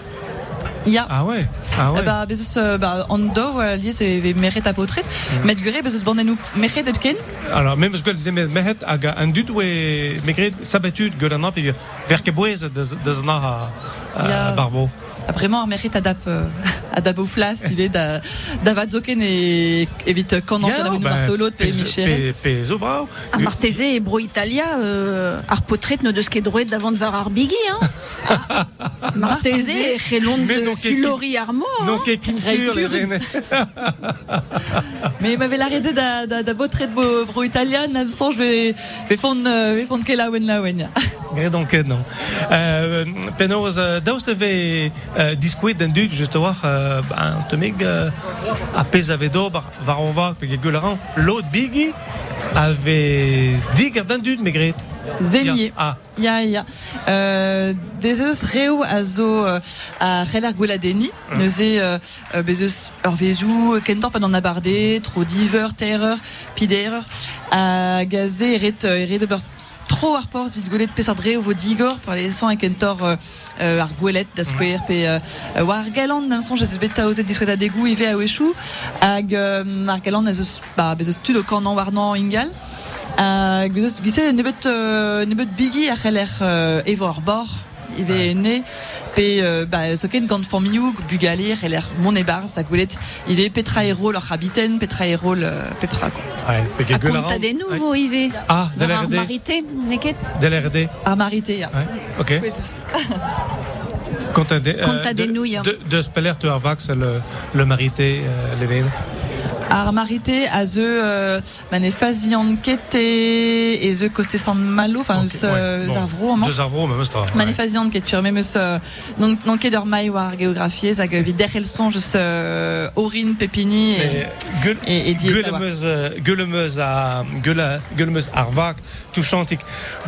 Ya. Ah ouais. Ah ouais. Eh Ba bezus euh, ba an do voilà lié c'est meret a potret. Met gure bandenou meret epken. Alors, même ce que de mehet aga un dud we megret sabatud golana pegur verke boez de de zna Ya. barbo. Après moi meret adap euh, adap au flas il est da davad zoken et evite quand on a une martolo de Michel. Pe zo brau. A marteze e bro Italia euh, ar potret no deus ket droet davant var ar bigi, hein Marteze e c'helon Mais de non, ket- fulori ar mor, Non hein les. Mais il m'avait l'arrêté da da botret de bro italien, nam son je vais vais fond euh, vais fond que la wen la. Gret donc non. Euh, Penoz, euh, daoust ve euh, disquet d'un dud juste war euh, ben, te meg euh, a pez ave do bar var on va pe gularan l'autre bigi avait dig d'un dud megret. Zelier. Ah, Ya ya. Euh, des eus reo a zo euh, a relar gweladeni. Mm. Neuze euh, euh, bezeus ur vezou kentor pa an abarde, tro diver, terreur, pider, a gaze eret euh, eret ber tro ar porz vid gwelet pesar dreo vo digor par les sons a kentor euh, euh, ar gwelet da square pe euh, euh, war galant nam son jesus bet taozet diswet a degou ive a wechou hag euh, ar galant a zeus ba bezeus tud o kanan warnan ingal Uh, gizos gise nebet uh, nebet bigi a c'heller evo ar bor ive pe ba gant familhou bugalir c'heller mon e bar sa gwelet ive petra e rôle ar habiten petra e rôle uh, pepra quoi. Ive Ah, de War ar l'RD. marité, neket De l'RD. Ar marité ya. Ouais, ok. Kouezus. Conta de, Conta de, des nouilles. De, de speller tu arvax le, le marité, euh. Ar marité a ze euh, mane fazian ket e ze koste san malo enfin Ok, eus ouais, euh, bon. Mane ket pur euh, non non ket ur mai war geografiez hag vid derrel son eus euh, orin pepini et et, et die savoir. Gulemeus, euh, gulemeus a gueule, gulemeus arvak touchantik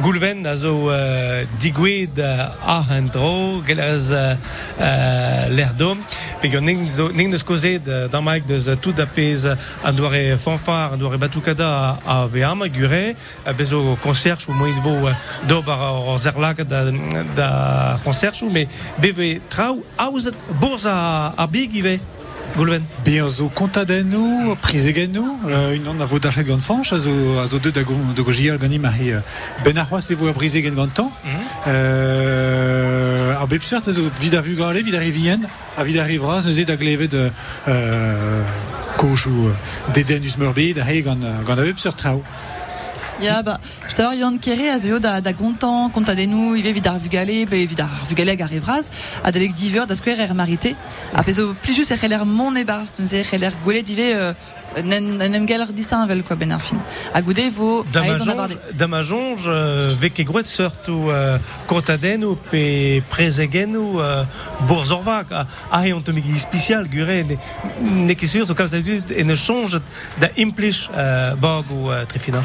gulven a zo euh, digwed a hendro gelez euh, l'erdom pe gant ning ning deus kozet d'an maik deus tout da pez an doare fanfar an doare batoukada a, a ve am gure a bezo concerch ou moit vo euh, do bar ar zerlak da, da concerch ou mais beve trao aouzet bourz a, a big ive gulven Bien zo kontadennou, prizegennou, euh, une an a vo dachet gant fanch, a zo, a zo deud da go, da go jial gani mari euh, ben ar c'hoaz e vo a brisegen gant tan. Euh, ar bepsert a zo vid a vu gale, vid a rivien, a vid a rivraz, neuze da glevet euh, euh, koch ou euh, dedenus meurbe, da hei gant, euh, gant a bepsert trao. Ya, ba, Kéré, a zeo da, da gontan, konta il est vidar vugale, be vidar vugale hag arrivraz, a diver, da square er marité, a pezo plijus e c'heller mon e nous e c'heller euh, nen galer disan vel, quoi, ben ar fin. A vo. Damajonj, euh, vek e surtout euh, kontadennou pe prezegennou euh, bourzorvak. A, a e on te megi spécial, gure, ne, ne ket sur, so kalz da bag ou euh, trefina.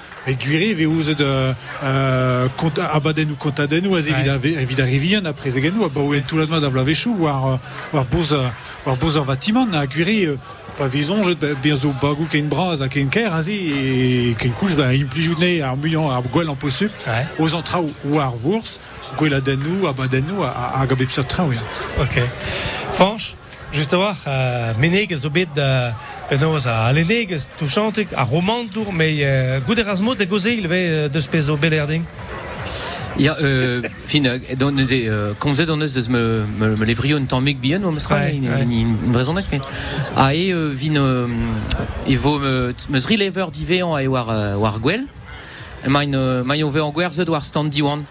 e gwire ve ouz de euh, konta, Ouais. a- da war, euh, war boz, euh, war boz an vatiman a gwire euh, pa vizon jet ba- bien zo bagou ken braz a ken ker a e ken kouch ba implijoune ar muian ar gwell an posup ouais. oz an trao ou ar vours gwell a dennou, abaden nou a, a, a gabe psat trao ya. Ok. Uh, menig zo bet penoz a alenig, touchantik, a romantour, mais uh, gout erasmo de goze il ve de spezo belerding. Ja, euh, fin, euh, don, neuze, euh, komzet an eus deus me, me, me levrio un tamm meg bien, o mestra, Ouais, in, ouais. in, in, in brezonek, mais... A e, euh, vin, euh, e vo me, meus rilever divean a e war, euh, war gwell, Mein, euh, mein o ve an gwerzet war stand diwan.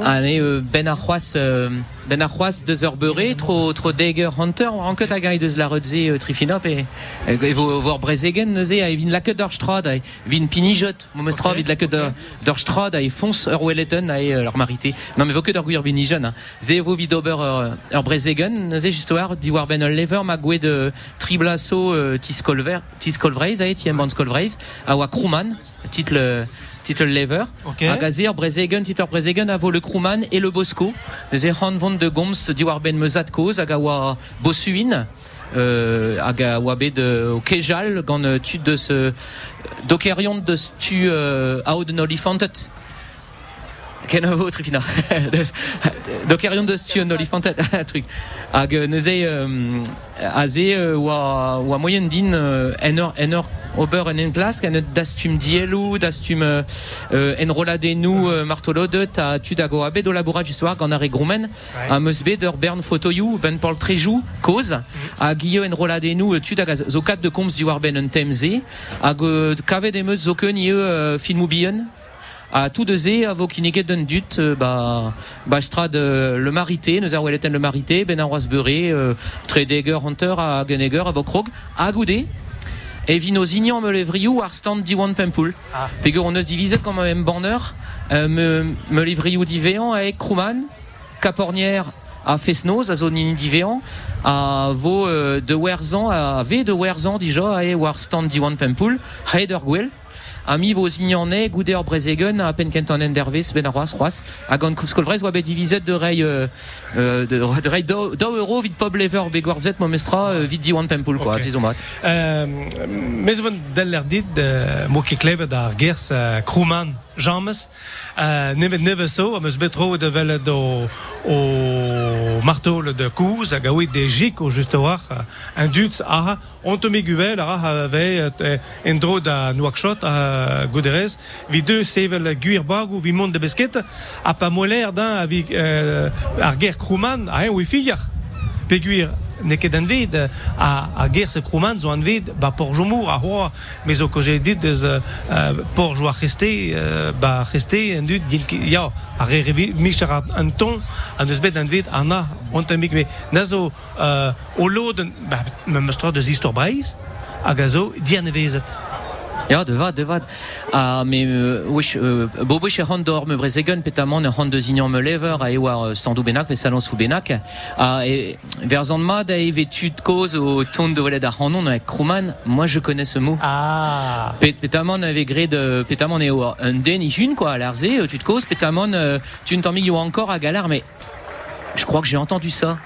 A ne euh, ben ar c'hoaz euh, ben a c'hoaz deus ur beure, tro, tro deger hunter, war anket a gai deus la redze euh, trifinop, e, e, e vo, vor brezegen neuze, a e vin laket d'ur strad, a e vin pinijot, mo meus tra Ok, vid laket d'ur d'ur strad, a e fons ur welleton, a e euh, ur marité. Non, mais vo ket ur gwir binijon, hein. Ze vo vid ober ur, ur brezegen, neuze just war, di war ben ul lever, ma gwe de triblaso euh, tiskolver, tiskolvreiz, a e, tiem ban skolvreiz, a oa Kruman, title, title lever. Ok. Hag a Brezegen, Titer Brezegen, a vo le Krouman et le Bosco. Ze c'han de gomst di war ben meuzat koz, hag a oa Bosuin, euh, de, kejal, gant euh, tu de ce, dokerion de ce tu euh, aod an vo trifina. Dokerion de an olifantet, truc. Hag euh, neuze, euh, a ze euh, oa, oa moyen din euh, en ur, en ur ober en en glas, kan dastum dielou, dastum euh, euh, euh, martolodet, a tu da go abe do labourage histoire gant are groumen, a meus bet ur bern photoyou, ben Paul Trejou, koz, a gio enroladenou, euh, tu da zo kat de komz di war ben un temze, hag euh, kavet emeut zo ken ie euh, filmou bihan, a tout de ze a vo kiniget d'un dut euh, ba ba strad euh, le marité nous weleten le marité ben ar oaz beurre euh, hunter a geneger a vo krog a goude e vin o zignan me levriou ar stand diwan pempoul. Ah. pegur on eus divizet comme un banner. Euh, me me levriou divean a ek Krouman Capornière a Fesnoz a zone divean a vo euh, de werzan a ve de werzan dija a e war stand diwan pempoul. Ha ed ur gwell a mi vo zignanne goude ur brezegen a pen kentan dervez ben a roaz roaz a gant skolvrez oa bet divizet de rei euh, euh, de, do euro vid pub lever begoarzet mo mestra euh, vid diwan pempoul quoi tizo mat Euh, mes van deller dit uh, mo ke James uh, neve so eus betro de vel do o martol de kouz hag a de jik o just war un dut aha on to meguvel ara ave uh, en dro da Nouakchott a Goderez vi deux sevel guir bag ou vi de besket a pa moler da a vi a en guir ne ket an vid a, a ger se krouman zo an vid ba por jomour a mais o koje dit uh, a reste uh, ba reste dut gil ki- a re revi an an an vid an amik me me a zo dian evezet Ja, de vad, de vad. Ah, mais euh, wesh, euh, bo wesh e c'hant d'or me brezegen petamant e c'hant de zignan me lever a e war euh, standou benak pe salon sou benak. Ah, et vers an mat a e vetud koz o ton de welet ar c'hanon avec Krouman, moi je connais ce mot. ah petamant avait gré de petamant e o un den i hun quoi, à l'arze, euh, tu te causes, petamant euh, tu ne t'en encore à galère, mais je crois que j'ai entendu ça.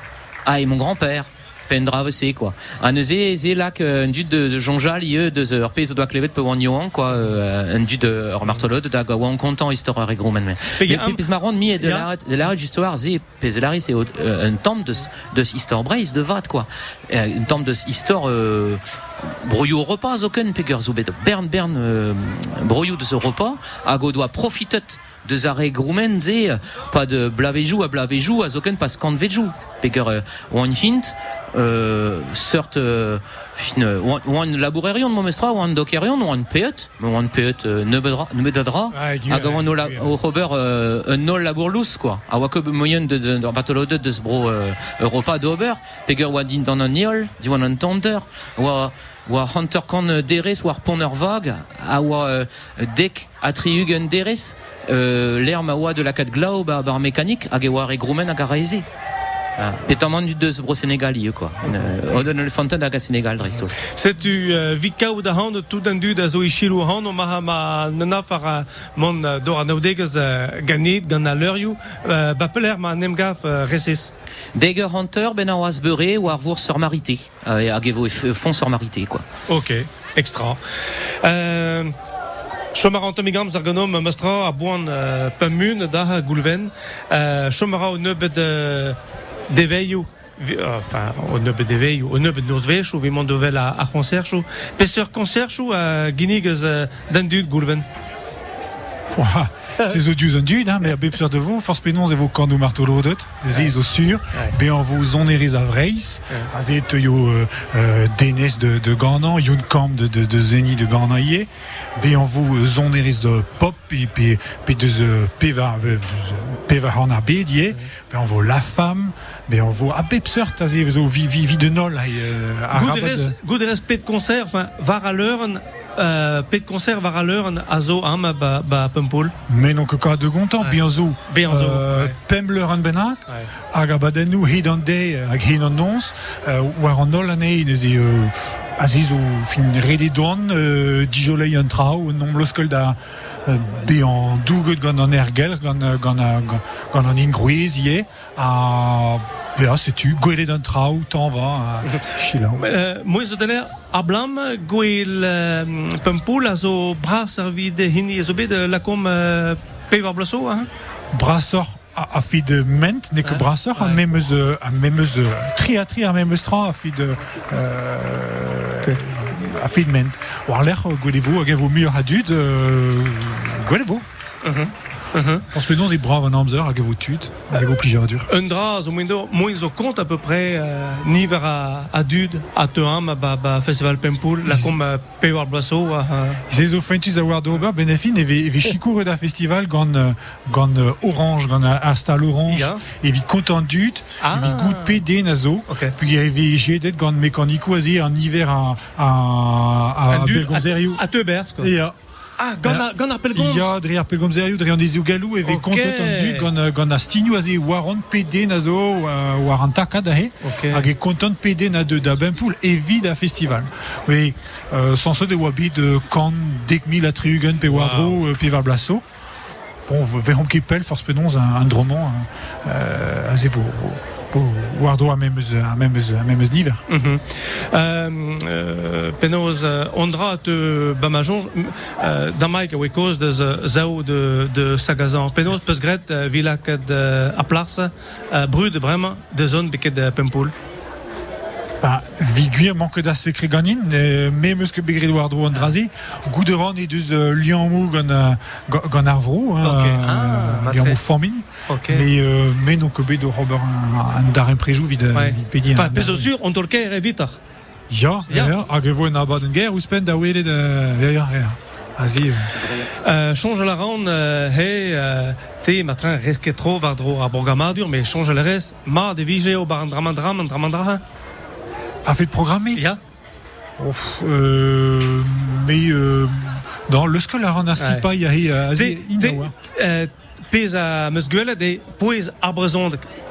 Ah, et mon grand-père. Pendrave c'est quoi. Un zé zé là que un dut de, de jonjal ie de ur pez doit clevet pe wan yoan quoi euh, un dut de ur martelot da ga wan content histoire et gros man. Mais y Mais a un- pez marron mi et de y a- la de la justoire zé pez lari c'est euh, un temple de de histoire braise de vat quoi. Euh, Une temple de histoire euh, brouillou au repas aucun peger zoubet de bern bern euh, brouillou de ce repas a go doit profitet de groumen ze pas de blavejou à blavejou à aucun pas quand vejou peger euh, one hint euh, sort euh, euh, labourerion de momestra one dokerion one peut mais one peut euh, ne bedadra Ah, la Robert euh, un nol labourlous quoi. A wa que moyen de de de batolo de bro euh, repas d'ober peger wa din dans un niol di wan entender wa wa hunter kan deres war poner vag. A wa euh, dek atriugen deres. Euh, l'air ma wa de la bar mécanique hag e war e groumen hag a raeze Ah, Petamant du deus bro Sénégal ie quoi euh, o don le fontaine hag a Sénégal drisso Setu vikaou da hand tout an dud a zo ichilou hand o maha ma nana far mon uh, dor an audegez uh, ganit gant a leurioù ba peler ma nem gaf reses. Dagger Hunter ben a oaz beure war vour sur marité euh, hag e vo e f- fond sur marité quoi Ok, extra. Euh, Chomara an tomigam zarganom mastra a boan uh, pamun da goulven. Uh, Chomara o neubet uh, vi- euh, enfin, o neubet deveioù, o neubet noz vechou, vi mandovel a, a concerchou. Peseur concerchou a ginigez uh, dan dud goulven. Ouah, C'est odieux hein, mais à bepseur de vous, force pénons et vos corneaux marteau l'audet, zis au sûr, ben en vous zonéris à vreis, à zé yo euh, euh, Denis de, de Youn Camp de, de, de Zeni de Garnaillé, ben en vous zonéris de pop, puis, puis de euh, de en vous la femme, ben en vous à bepseur, à zé zo vi, vi, vi de nol, euh, à rabat de- Gouderez pet concert, enfin, var à l'heure, euh, pet concert var à l'heure, a zo am ba, ba Pempoul. Mais que cas de gontan, Ouais. bien zo. Bien zo, Euh, ouais. Pembleur an benat, Ouais. hag abadennou hid an day, hag hin an nons, euh, war an nol anei, ne ze, euh, aziz o fin rede douan, euh, dijolei an trao, non bloskol da, euh, be an douget gant an ergel, gant, euh, gant, a- gant, an ingrouez a, bea, setu, gwelet an trao, tan va. Euh, moi, zo d'aller à Blam, gwell euh, Pempoul, a zo bras servi de hini, zo bet de la com euh, pevar blasso, hein? Brassor a, a fi de ment, ne que Ouais. brassor, a euh, a memeus, euh, tri a tri a memeus tra a fi de, euh, a fi de ment. War l'air, gwelevo, hag evo mur a dud, euh, gwelevo. Parce que non, c'est brave en amzer, hag evo tud, hag evo plijer dur. Un dra, zo moins moins zo compte à peu près euh, ni vers à, à Dud, à Teham, ba, ba Festival Pempoul, la com euh, pevar blasso, euh, Ze zo fentus a war d'ober, benefin, eve, eve chikour da festival euh, gant euh, orange, gant a- astal orange, Ya. evit content dud, Ah. evit gout PD na zo, Ok. Puis il y avait jedet gant mécanico azé en hiver à à à Belgonzerio. à Teubers, quoi. Ah, gana, gana il y a derrière Belgonzerio, derrière des Ougalou, et Ok. content en Dud gant euh, gant a. Hag e na à festival. Oui, euh, sans de a triugen pe euh, pe var. Bon, force un, euh, vos Wardro a memeus a memeus a memeus niver. Mhm. Euh, euh, Penoz, euh, Ondra te bamajon, euh, damaik a wekoz de ze- zao de, de Sagazan. Penoz peus gret euh, vila ket euh, a plas, euh, brud vraiment de zone de Pempoul. Ba, viguir manque da secret ganin, euh, mais meus que begred Wardro andrazi, gouderan et deus euh, liamou gant euh, gant- gant arvro, hein, Ok. euh, Ah, ma liamou très. formini. Ok. Mais euh, mais non que bet de Robert un, un darem préjou vide Ouais. vide pedi. Enfin, au sûr, on tolke ere vitar. Ja, Ja. ja, hag evo en abad en guerre, ou spend da welet, ja, ja, ja. Azi, euh, change la ronde, euh, hey, euh, te matrin resket trop vardro a Borgamadur, mais change le reste, ma de vige au bar dramandram, dramandra. A fait de programmer. Euh, mais euh, dans le aski Ouais. pas, il y a euh, azi, te, inawa. euh, pez a meus gueule de poez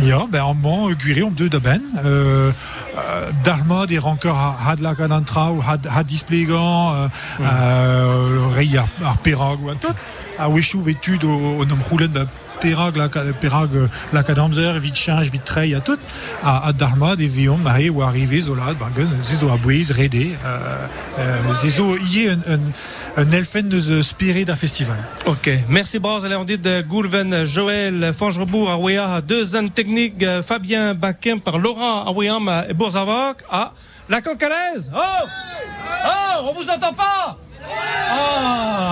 Ja, ben amant, euh, guiré om deux da ben. Euh, Darma, des rancœurs à had la cadantra ou had, had displégan, euh, euh, rei ar, ar perag ou un tot. A wechou vetud au, au nom roulen da perag perag euh, la cadamzer, vite change, vite trey, à tout. A, a Darma, des vions, mahe ou arrivé, zolad, bargen, zezo a bouez, redé, euh, euh, zezo yé un, un, elfen neus spiré da festival. Ok, merci Braz. De Goulven, Joël, Fangerbourg, Aouéa, deux ans techniques, euh, Fabien Baquin par Laurent Aouéam et. Ah, la cancalaise Oh Oh, on vous entend pas? Oh